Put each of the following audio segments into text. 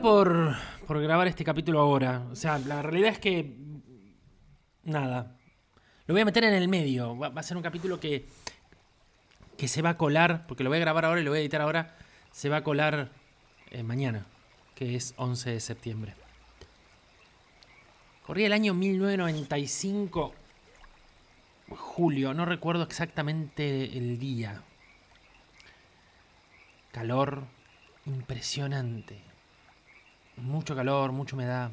por, por grabar este capítulo ahora. O sea, la realidad es que. Nada. Lo voy a meter en el medio. Va, va a ser un capítulo que. que se va a colar. Porque lo voy a grabar ahora y lo voy a editar ahora. Se va a colar eh, mañana. Que es 11 de septiembre. Corría el año 1995. Julio. No recuerdo exactamente el día. Calor impresionante. Mucho calor, mucha humedad.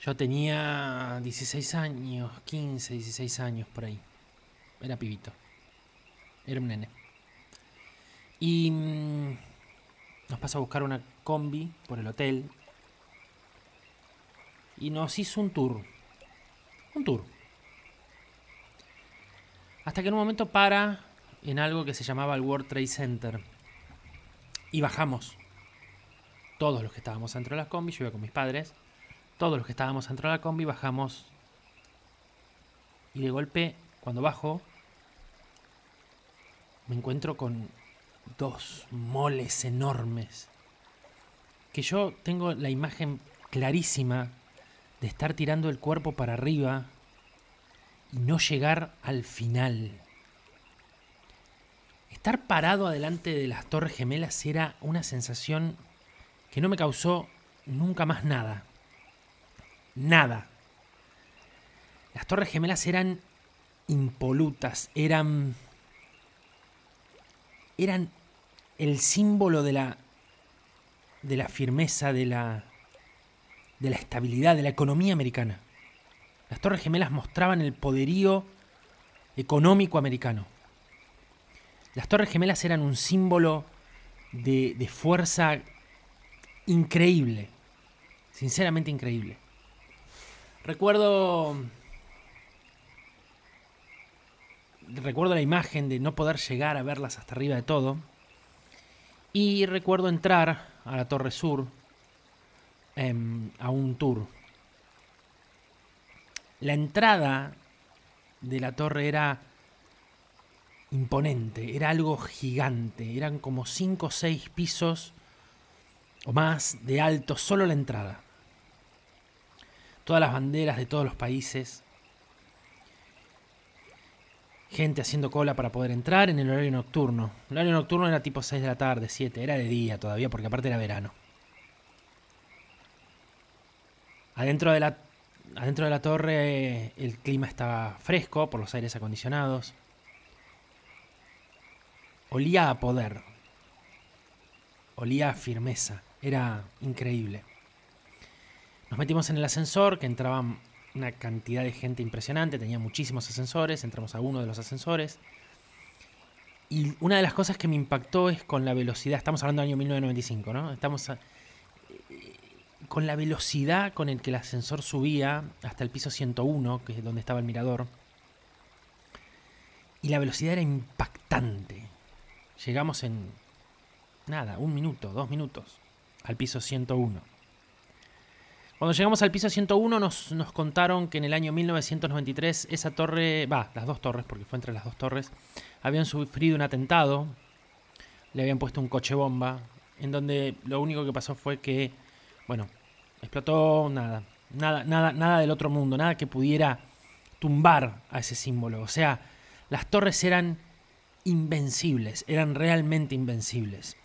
Yo tenía 16 años, 15, 16 años por ahí. Era pibito. Era un nene. Y mm, nos pasa a buscar una combi por el hotel. Y nos hizo un tour. Un tour. Hasta que en un momento para en algo que se llamaba el World Trade Center. Y bajamos. Todos los que estábamos dentro de la combi, yo iba con mis padres. Todos los que estábamos dentro de la combi bajamos. Y de golpe, cuando bajo, me encuentro con dos moles enormes. Que yo tengo la imagen clarísima de estar tirando el cuerpo para arriba y no llegar al final. Estar parado adelante de las Torres Gemelas era una sensación que no me causó nunca más nada. Nada. Las Torres Gemelas eran impolutas, eran eran el símbolo de la de la firmeza, de la de la estabilidad, de la economía americana. Las Torres Gemelas mostraban el poderío económico americano. Las Torres Gemelas eran un símbolo de, de fuerza increíble. Sinceramente increíble. Recuerdo. Recuerdo la imagen de no poder llegar a verlas hasta arriba de todo. Y recuerdo entrar a la Torre Sur eh, a un tour. La entrada de la torre era imponente, era algo gigante, eran como 5 o 6 pisos o más de alto, solo la entrada. Todas las banderas de todos los países. Gente haciendo cola para poder entrar en el horario nocturno. El horario nocturno era tipo 6 de la tarde, 7, era de día todavía porque aparte era verano. Adentro de la, adentro de la torre el clima estaba fresco por los aires acondicionados. Olía a poder. Olía a firmeza. Era increíble. Nos metimos en el ascensor, que entraba una cantidad de gente impresionante, tenía muchísimos ascensores, entramos a uno de los ascensores. Y una de las cosas que me impactó es con la velocidad, estamos hablando del año 1995, ¿no? Estamos a- con la velocidad con el que el ascensor subía hasta el piso 101, que es donde estaba el mirador. Y la velocidad era impactante. Llegamos en nada, un minuto, dos minutos, al piso 101. Cuando llegamos al piso 101 nos, nos contaron que en el año 1993 esa torre, va, las dos torres, porque fue entre las dos torres, habían sufrido un atentado, le habían puesto un coche bomba, en donde lo único que pasó fue que, bueno, explotó nada, nada, nada, nada del otro mundo, nada que pudiera tumbar a ese símbolo. O sea, las torres eran invencibles, eran realmente invencibles.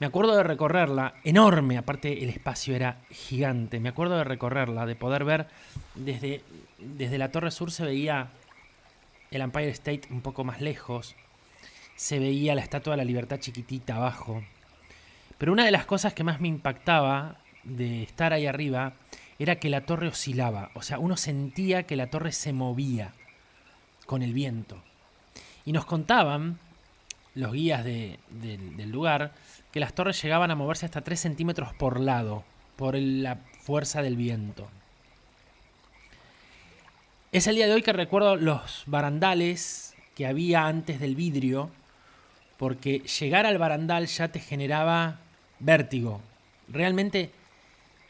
Me acuerdo de recorrerla, enorme, aparte el espacio era gigante. Me acuerdo de recorrerla, de poder ver desde, desde la Torre Sur se veía el Empire State un poco más lejos, se veía la Estatua de la Libertad chiquitita abajo. Pero una de las cosas que más me impactaba de estar ahí arriba era que la torre oscilaba, o sea, uno sentía que la torre se movía con el viento. Y nos contaban los guías de- del- del lugar que las torres llegaban a moverse hasta 3 centímetros por lado, por la fuerza del viento. Es el día de hoy que recuerdo los barandales que había antes del vidrio, porque llegar al barandal ya te generaba vértigo. Realmente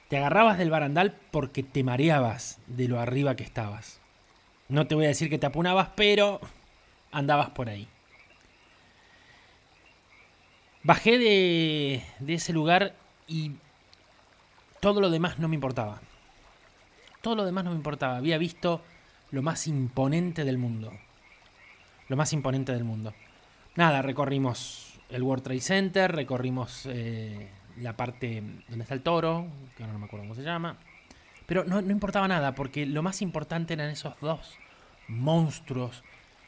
te agarrabas del barandal porque te mareabas de lo arriba que estabas. No te voy a decir que te apunabas, pero andabas por ahí. Bajé de, de ese lugar y todo lo demás no me importaba. Todo lo demás no me importaba. Había visto lo más imponente del mundo. Lo más imponente del mundo. Nada, recorrimos el World Trade Center, recorrimos eh, la parte donde está el toro, que ahora no me acuerdo cómo se llama. Pero no, no importaba nada, porque lo más importante eran esos dos monstruos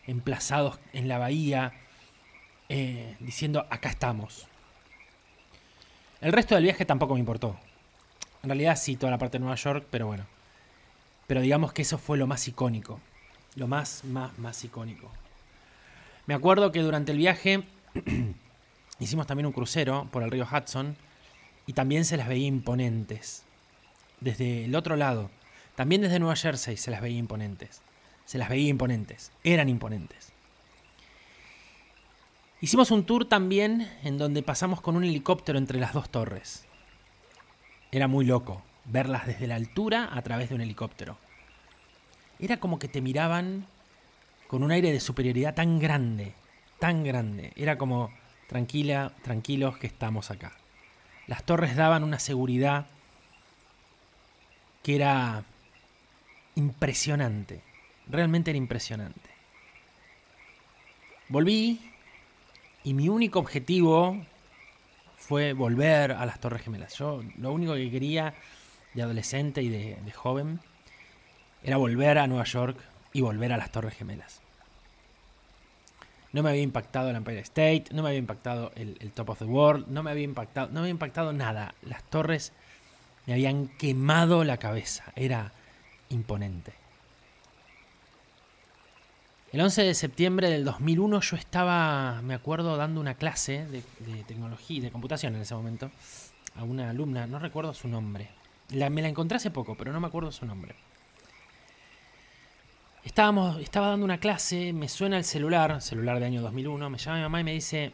emplazados en la bahía, eh, diciendo, acá estamos. El resto del viaje tampoco me importó. En realidad sí, toda la parte de Nueva York, pero bueno. Pero digamos que eso fue lo más icónico. Lo más, más, más icónico. Me acuerdo que durante el viaje hicimos también un crucero por el río Hudson y también se las veía imponentes. Desde el otro lado, también desde Nueva Jersey se las veía imponentes. Se las veía imponentes. Eran imponentes. Hicimos un tour también en donde pasamos con un helicóptero entre las dos torres. Era muy loco verlas desde la altura a través de un helicóptero. Era como que te miraban con un aire de superioridad tan grande, tan grande. Era como, tranquila, tranquilos que estamos acá. Las torres daban una seguridad que era impresionante. Realmente era impresionante. Volví y mi único objetivo fue volver a las Torres Gemelas. Yo lo único que quería de adolescente y de, joven era volver a Nueva York y volver a las Torres Gemelas. No me había impactado el Empire State, no me había impactado el, el, Top of the World, no me había impactado, no me había impactado nada. Las torres me habían quemado la cabeza, era imponente. El 11 de septiembre del 2001 yo estaba, me acuerdo, dando una clase de, tecnología y de computación en ese momento a una alumna, no recuerdo su nombre. me la encontré hace poco, pero no me acuerdo su nombre. Estábamos, estaba dando una clase, me suena el celular, celular de año 2001, me llama mi mamá y me dice,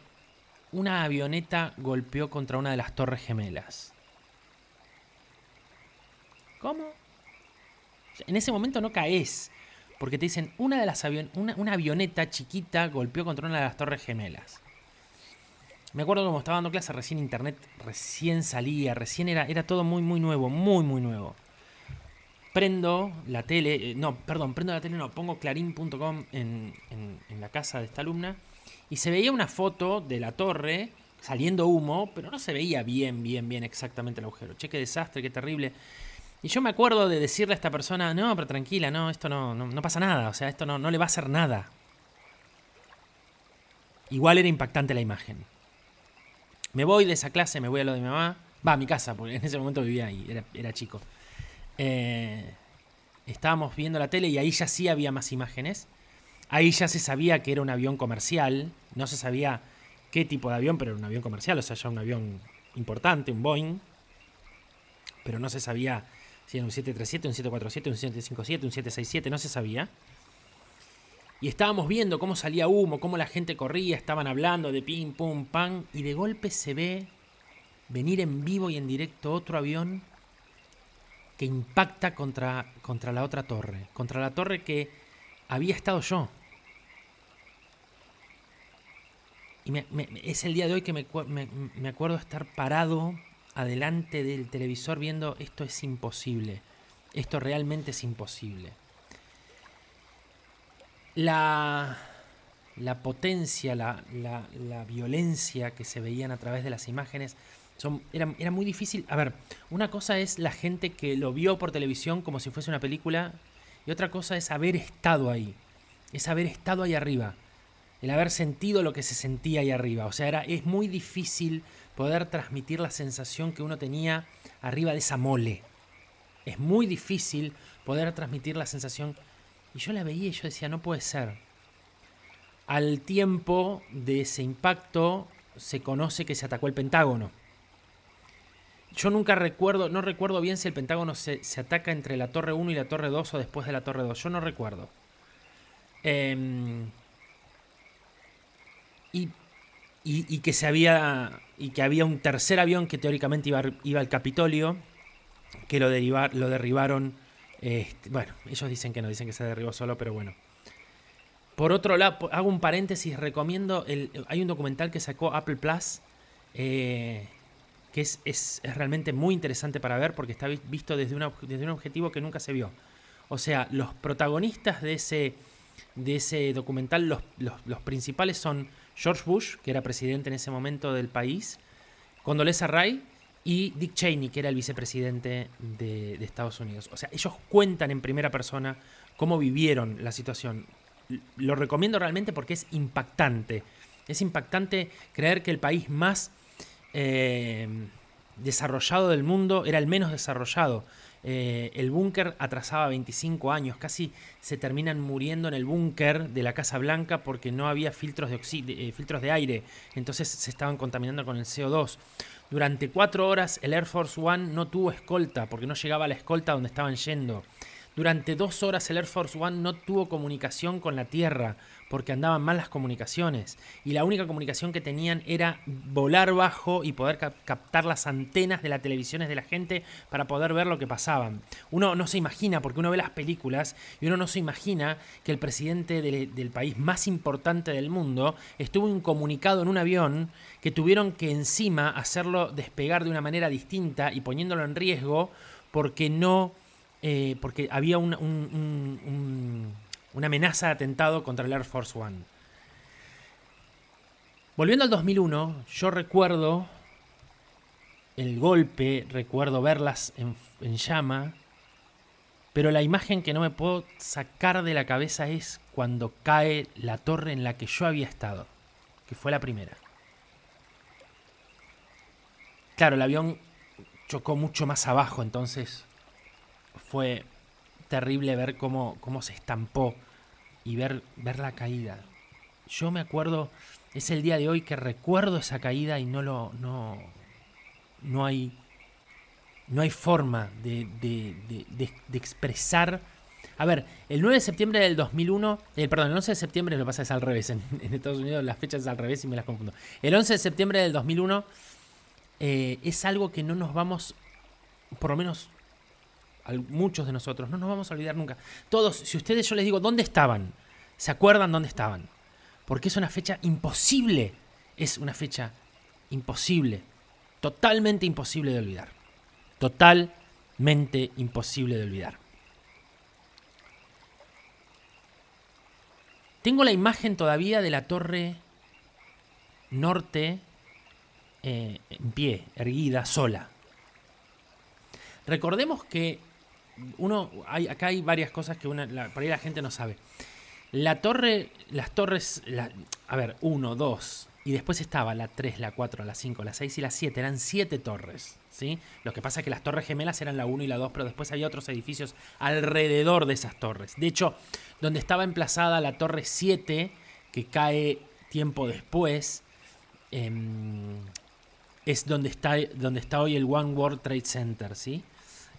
una avioneta golpeó contra una de las torres gemelas. ¿Cómo? En ese momento no caes porque te dicen, una de las una, avioneta chiquita golpeó contra una de las torres gemelas. Me acuerdo como estaba dando clase recién internet, recién salía, recién era, era todo muy, muy nuevo, muy, muy nuevo. Prendo la tele, eh, no, perdón, prendo la tele, no, pongo clarín.com en, en la casa de esta alumna y se veía una foto de la torre saliendo humo, pero no se veía bien, bien, bien exactamente el agujero. Che, qué desastre, qué terrible. Y yo me acuerdo de decirle a esta persona, no, pero tranquila, no, esto no, no, pasa nada, o sea, esto no, no le va a hacer nada. Igual era impactante la imagen. Me voy de esa clase, me voy a lo de mi mamá, va a mi casa, porque en ese momento vivía ahí, era, chico. Eh, estábamos viendo la tele y ahí ya sí había más imágenes. Ahí ya se sabía que era un avión comercial, no se sabía qué tipo de avión, pero era un avión comercial, o sea, ya un avión importante, un Boeing, pero no se sabía si era un 737, un 747, un 757, un 767, no se sabía. Y estábamos viendo cómo salía humo, cómo la gente corría, estaban hablando de pim, pum, pam, y de golpe se ve venir en vivo y en directo otro avión que impacta contra, contra la otra torre, contra la torre que había estado yo. Y es el día de hoy que me, me acuerdo estar parado adelante del televisor viendo esto es imposible, esto realmente es imposible. La, la potencia, la, la, violencia que se veían a través de las imágenes son, era, era muy difícil. A ver, una cosa es la gente que lo vio por televisión como si fuese una película y otra cosa es haber estado ahí, es haber estado ahí arriba el haber sentido lo que se sentía ahí arriba. O sea, era, es muy difícil poder transmitir la sensación que uno tenía arriba de esa mole. Es muy difícil poder transmitir la sensación. Y yo la veía y yo decía, no puede ser. Al tiempo de ese impacto se conoce que se atacó el Pentágono. Yo nunca recuerdo, no recuerdo bien si el Pentágono se, ataca entre la Torre 1 y la Torre 2 o después de la Torre 2. Yo no recuerdo. Em, y y, que se había y que había un tercer avión que teóricamente iba, iba al Capitolio que lo, lo derribaron este, bueno ellos dicen que no dicen que se derribó solo pero bueno por otro lado hago un paréntesis recomiendo el, hay un documental que sacó Apple Plus eh, que es, realmente muy interesante para ver porque está visto desde, desde un objetivo que nunca se vio. O sea, los protagonistas de ese, de ese documental, los, los, principales son George Bush, que era presidente en ese momento del país, Condoleezza Rice y Dick Cheney, que era el vicepresidente de, Estados Unidos. O sea, ellos cuentan en primera persona cómo vivieron la situación. Lo recomiendo realmente porque es impactante. Es impactante creer que el país más eh, desarrollado del mundo era el menos desarrollado. Eh, el búnker atrasaba 25 años, casi se terminan muriendo en el búnker de la Casa Blanca porque no había filtros de, eh, filtros de aire, entonces se estaban contaminando con el CO2. Durante cuatro horas el Air Force One no tuvo escolta porque no llegaba la escolta donde estaban yendo. Durante dos horas el Air Force One no tuvo comunicación con la Tierra porque andaban mal las comunicaciones. Y la única comunicación que tenían era volar bajo y poder captar las antenas de las televisiones de la gente para poder ver lo que pasaban. Uno no se imagina, porque uno ve las películas y uno no se imagina que el presidente del país más importante del mundo estuvo incomunicado en un avión que tuvieron que encima hacerlo despegar de una manera distinta y poniéndolo en riesgo porque no eh, porque había una amenaza de atentado contra el Air Force One. Volviendo al 2001, yo recuerdo el golpe, recuerdo verlas en, en llama, pero la imagen que no me puedo sacar de la cabeza es cuando cae la torre en la que yo había estado, que fue la primera. Claro, el avión chocó mucho más abajo, entonces fue terrible ver cómo, cómo se estampó y ver, ver la caída. Yo me acuerdo, es el día de hoy que recuerdo esa caída y no lo. no. no hay. no hay forma de, de, expresar. A ver, el 9 de septiembre del 2001, eh, perdón, el 11 de septiembre, lo pasa es al revés, en, Estados Unidos las fechas es al revés y me las confundo. El 11 de septiembre del 2001 eh, es algo que no nos vamos, por lo menos muchos de nosotros, no nos vamos a olvidar nunca. Todos, si ustedes yo les digo, ¿dónde estaban? ¿Se acuerdan dónde estaban? Porque es una fecha imposible. Es una fecha imposible. Totalmente imposible de olvidar. Totalmente imposible de olvidar. Tengo la imagen todavía de la torre norte eh, en pie, erguida, sola. Recordemos que uno, hay, acá hay varias cosas que una, por ahí la gente no sabe. La torre, las torres, a ver, 1, 2, y después estaba la 3, la 4, la 5, la 6 y la 7, eran 7 torres, ¿sí? Lo que pasa es que las torres gemelas eran la 1 y la 2, pero después había otros edificios alrededor de esas torres. De hecho, donde estaba emplazada la torre 7, que cae tiempo después, em, es donde está, donde está hoy el One World Trade Center, ¿sí?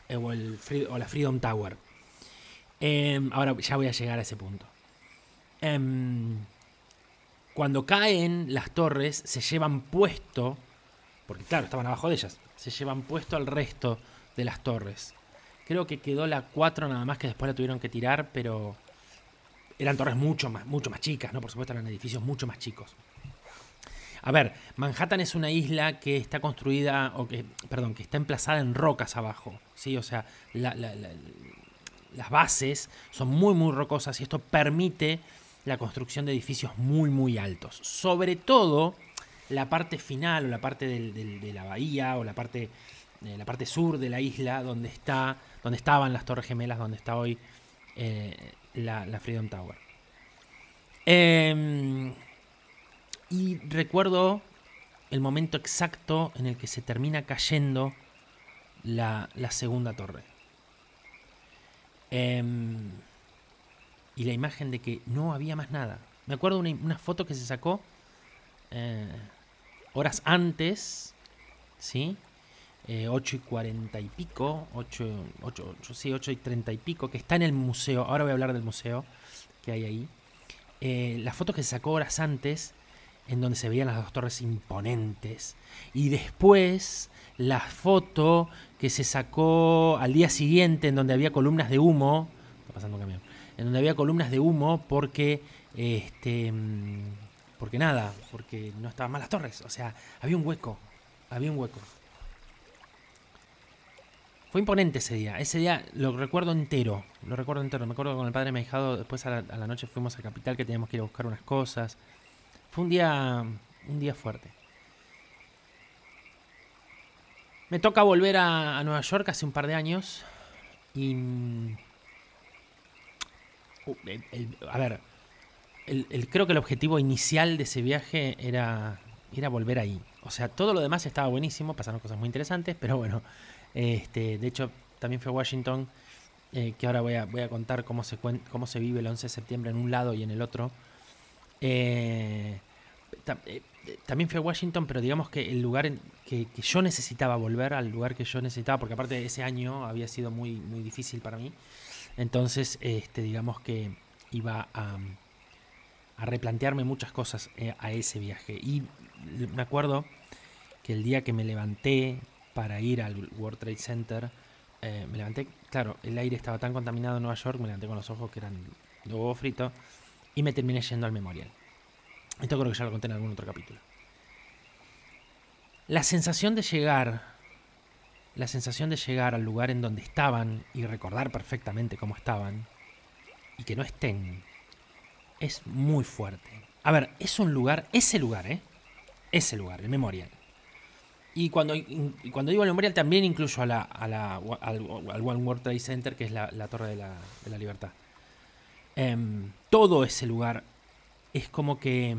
Eh, o, el, o la Freedom Tower. Em, ahora ya voy a llegar a ese punto. Em, cuando caen las torres, se llevan puesto, porque claro, estaban abajo de ellas, se llevan puesto al resto de las torres. Creo que quedó la 4 nada más que después la tuvieron que tirar, pero eran torres mucho más, mucho más chicas, ¿no? Por supuesto eran edificios mucho más chicos. A ver, Manhattan es una isla que está construida, o que, perdón, que está emplazada en rocas abajo, ¿sí? O sea, las bases son muy, muy rocosas y esto permite la construcción de edificios muy, muy altos. Sobre todo la parte final o la parte de la bahía o la parte, la parte sur de la isla donde, está, donde estaban las Torres Gemelas, donde está hoy eh, la, la, Freedom Tower. Eh, y recuerdo el momento exacto en el que se termina cayendo la, segunda torre. Em, y la imagen de que no había más nada. Me acuerdo una, una foto que se sacó eh, horas antes, ¿sí? Eh, 8 y 40 y pico, 8, 8, 8, sí, 8 y 30 y pico, que está en el museo. Ahora voy a hablar del museo que hay ahí. Eh, la foto que se sacó horas antes en donde se veían las dos torres imponentes. Y después la foto que se sacó al día siguiente en donde había columnas de humo. Está pasando un camión. En donde había columnas de humo porque. Este. Porque nada, porque no estaban mal las torres. O sea, había un hueco. Había un hueco. Fue imponente ese día. Ese día lo recuerdo entero. Lo recuerdo entero. Me acuerdo con el padre me dejado. Después a la, noche fuimos a Capital que teníamos que ir a buscar unas cosas. Fue un día. Un día fuerte. Me toca volver a, Nueva York hace un par de años. Y. Uh, a ver. creo que el objetivo inicial de ese viaje era, era volver ahí. O sea, todo lo demás estaba buenísimo, pasaron cosas muy interesantes, pero bueno, este, de hecho, también fue a Washington, eh, que ahora voy a, voy a contar cómo se, cómo se vive el 11 de septiembre en un lado y en el otro. Eh, eh, también fui a Washington, pero digamos que el lugar que, yo necesitaba volver, al lugar que yo necesitaba, porque aparte ese año había sido muy, muy difícil para mí. Entonces, este, digamos que iba a, replantearme muchas cosas a ese viaje. Y me acuerdo que el día que me levanté para ir al World Trade Center. Eh, me levanté, claro, el aire estaba tan contaminado en Nueva York, me levanté con los ojos que eran de huevo frito y me terminé yendo al memorial. Esto creo que ya lo conté en algún otro capítulo. La sensación de llegar, la sensación de llegar al lugar en donde estaban y recordar perfectamente cómo estaban y que no estén, es muy fuerte. A ver, es un lugar, ese lugar, ¿eh? Ese lugar, el memorial y cuando, cuando digo el memorial también incluyo a la, a la, al, One World Trade Center, que es la, Torre de la, de la Libertad. Em, todo ese lugar es como que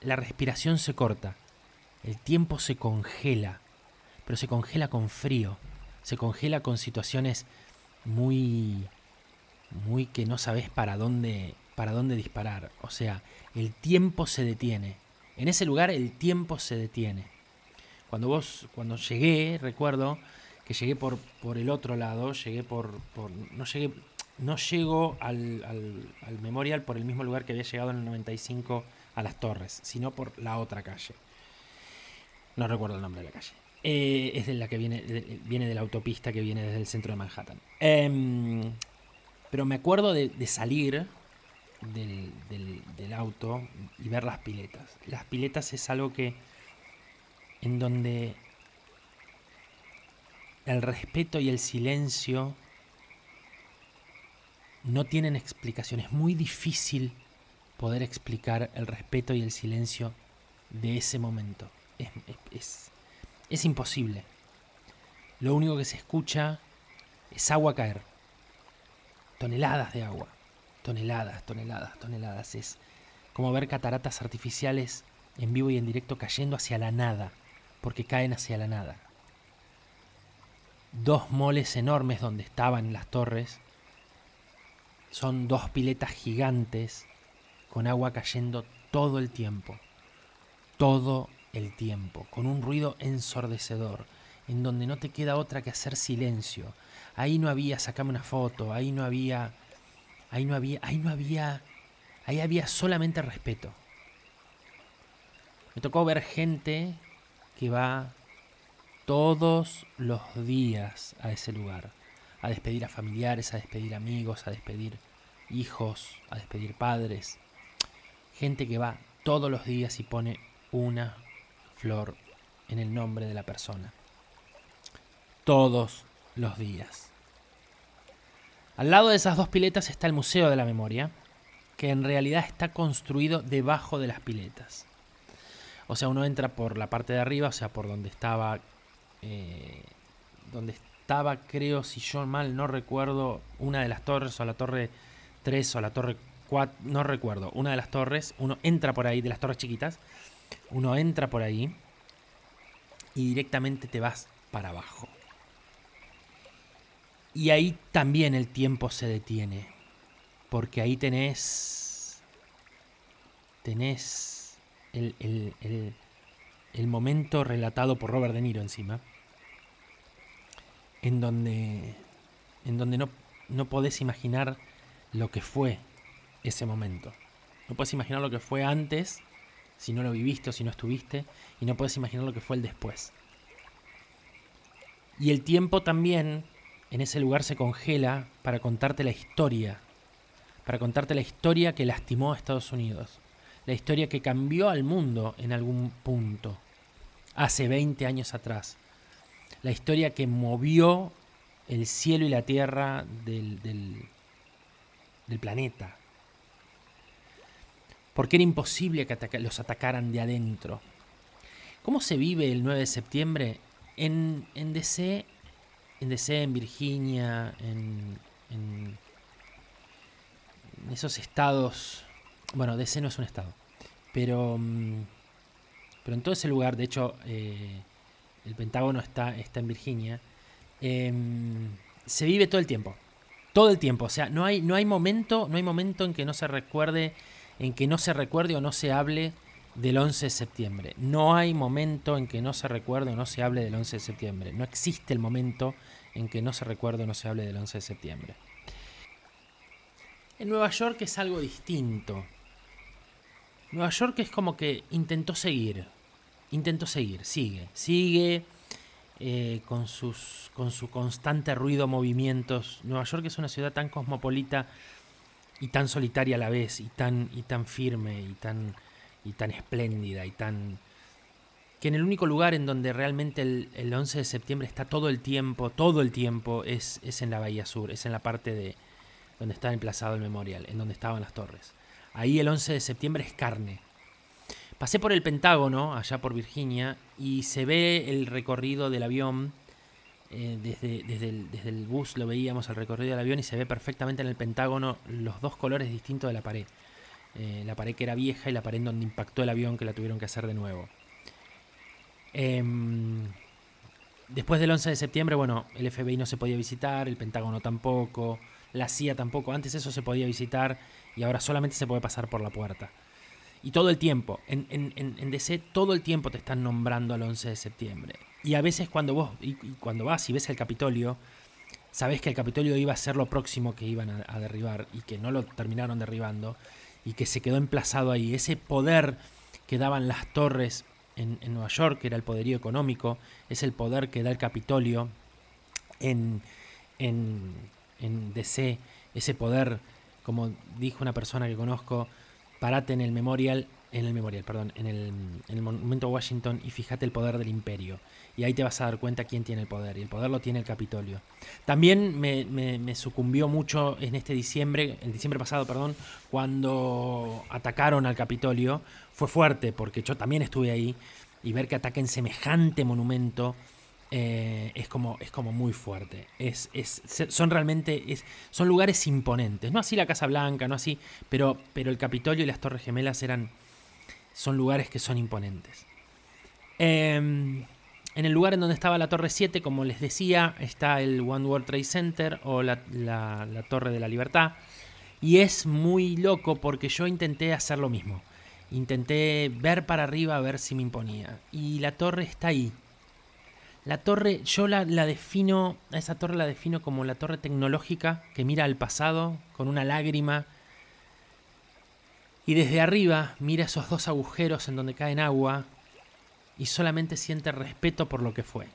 la respiración se corta, el tiempo se congela, pero se congela con frío, se congela con situaciones muy, muy que no sabes para dónde, para dónde disparar. O sea, el tiempo se detiene. En ese lugar el tiempo se detiene. Cuando vos, cuando llegué, recuerdo que llegué por, por el otro lado, llegué por, por no llegué, no llego al, al, memorial por el mismo lugar que había llegado en el 95 a las torres, sino por la otra calle. No recuerdo el nombre de la calle. Eh, es de la que viene de, viene de la autopista que viene desde el centro de Manhattan. Em, pero me acuerdo de, salir del, del, auto y ver las piletas. Las piletas es algo que en donde el respeto y el silencio no tienen explicación. Es muy difícil poder explicar el respeto y el silencio de ese momento. Es, es, imposible. Lo único que se escucha es agua caer. Toneladas de agua. Toneladas, toneladas, toneladas. Es como ver cataratas artificiales en vivo y en directo cayendo hacia la nada porque caen hacia la nada. Dos moles enormes donde estaban las torres son dos piletas gigantes con agua cayendo todo el tiempo, todo el tiempo, con un ruido ensordecedor, en donde no te queda otra que hacer silencio. Ahí no había sacame una foto, ahí no había, ahí no había, ahí no había, ahí había solamente respeto. Me tocó ver gente que va todos los días a ese lugar, a despedir a familiares, a despedir amigos, a despedir hijos, a despedir padres. Gente que va todos los días y pone una flor en el nombre de la persona. Todos los días. Al lado de esas dos piletas está el Museo de la Memoria, que en realidad está construido debajo de las piletas. O sea, uno entra por la parte de arriba, o sea, por donde estaba. Eh, donde estaba, creo, si yo mal no recuerdo, una de las torres, o la torre 3 o la torre 4, no recuerdo, una de las torres. Uno entra por ahí, de las torres chiquitas. Uno entra por ahí y directamente te vas para abajo. Y ahí también el tiempo se detiene. Porque ahí tenés. Tenés el, momento relatado por Robert De Niro encima, en donde, en donde no, no podés imaginar lo que fue ese momento. No puedes imaginar lo que fue antes, si no lo viviste o si no estuviste, y no puedes imaginar lo que fue el después. Y el tiempo también en ese lugar se congela para contarte la historia, para contarte la historia que lastimó a Estados Unidos, la historia que cambió al mundo en algún punto. hace 20 años atrás. La historia que movió el cielo y la tierra del, del, planeta. Porque era imposible que los atacaran de adentro. ¿Cómo se vive el 9 de septiembre? En, en DC, en DC, en Virginia, en, en, esos estados. Bueno, DC no es un estado. Pero. Mm, pero en todo ese lugar, de hecho, eh, el Pentágono está, está en Virginia. Em, se vive todo el tiempo. Todo el tiempo. O sea, no hay, no hay momento, no hay momento en que no se recuerde, en que no se recuerde o no se hable del 11 de septiembre. No hay momento en que no se recuerde o no se hable del 11 de septiembre. No existe el momento en que no se recuerde o no se hable del 11 de septiembre. En Nueva York es algo distinto. Nueva York es como que intentó seguir. Intentó seguir, sigue, sigue eh, con, sus, con su constante ruido, movimientos. Nueva York es una ciudad tan cosmopolita y tan solitaria a la vez, y tan, y tan firme, y tan, y tan espléndida, y tan... que en el único lugar en donde realmente el, el 11 de septiembre está todo el tiempo, todo el tiempo, es, es en la Bahía Sur, es en la parte de donde está emplazado el memorial, en donde estaban las torres. Ahí el 11 de septiembre es carne. Pasé por el Pentágono, allá por Virginia, y se ve el recorrido del avión. Eh, desde, desde, el, bus lo veíamos el recorrido del avión y se ve perfectamente en el Pentágono los dos colores distintos de la pared. Eh, la pared que era vieja y la pared donde impactó el avión que la tuvieron que hacer de nuevo. Em, después del 11 de septiembre, bueno, el FBI no se podía visitar, el Pentágono tampoco, la CIA tampoco. Antes eso se podía visitar y ahora solamente se puede pasar por la puerta. Y todo el tiempo, en, en, DC todo el tiempo te están nombrando al 11 de septiembre. Y a veces cuando vos, y, cuando vas y ves el Capitolio, sabes que el Capitolio iba a ser lo próximo que iban a, derribar y que no lo terminaron derribando y que se quedó emplazado ahí. Ese poder que daban las torres en, en, Nueva York, que era el poderío económico, es el poder que da el Capitolio en, en, en DC, ese poder como dijo una persona que conozco, parate en el memorial, en el memorial, perdón, en el, en el monumento a Washington y fíjate el poder del imperio. Y ahí te vas a dar cuenta quién tiene el poder. Y el poder lo tiene el Capitolio. También me, me, sucumbió mucho en este diciembre, el diciembre pasado, perdón, cuando atacaron al Capitolio. Fue fuerte porque yo también estuve ahí. Y ver que ataquen semejante monumento eh, es, como, es como muy fuerte. Es, es, son realmente es, son lugares imponentes. No así la Casa Blanca, no así, pero, pero el Capitolio y las Torres Gemelas eran, son lugares que son imponentes. Em, en el lugar en donde estaba la Torre 7, como les decía, está el One World Trade Center o la, la, la Torre de la Libertad. Y es muy loco porque yo intenté hacer lo mismo. Intenté ver para arriba a ver si me imponía. Y la torre está ahí, la torre, yo la, defino, a esa torre la defino como la torre tecnológica que mira al pasado con una lágrima y desde arriba mira esos dos agujeros en donde cae agua y solamente siente respeto por lo que fue.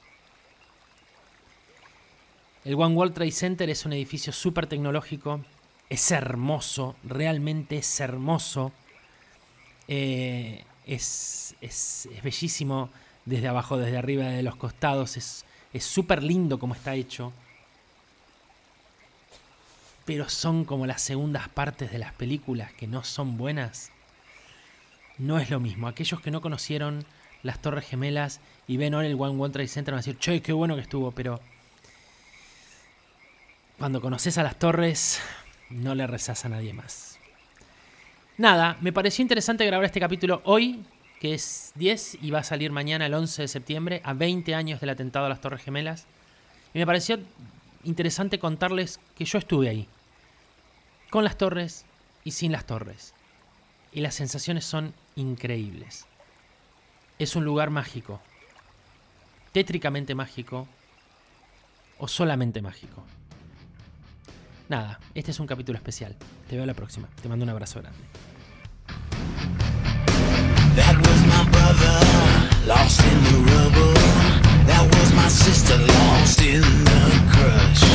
El One World Trade Center es un edificio súper tecnológico, es hermoso, realmente es hermoso, eh, es bellísimo desde abajo, desde arriba, de los costados. Es súper lindo como está hecho. Pero son como las segundas partes de las películas que no son buenas. No es lo mismo. Aquellos que no conocieron las Torres Gemelas y ven ahora el One One Trade Center van a decir, che, qué bueno que estuvo, pero cuando conoces a las torres, no le rezas a nadie más. Nada, me pareció interesante grabar este capítulo hoy, que es 10 y va a salir mañana el 11 de septiembre, a 20 años del atentado a las Torres Gemelas. Y me pareció interesante contarles que yo estuve ahí, con las torres y sin las torres. Y las sensaciones son increíbles. Es un lugar mágico, tétricamente mágico o solamente mágico. Nada, este es un capítulo especial. Te veo la próxima. Te mando un abrazo grande. That was my brother, lost in the rubble. That was my sister, lost in the crush.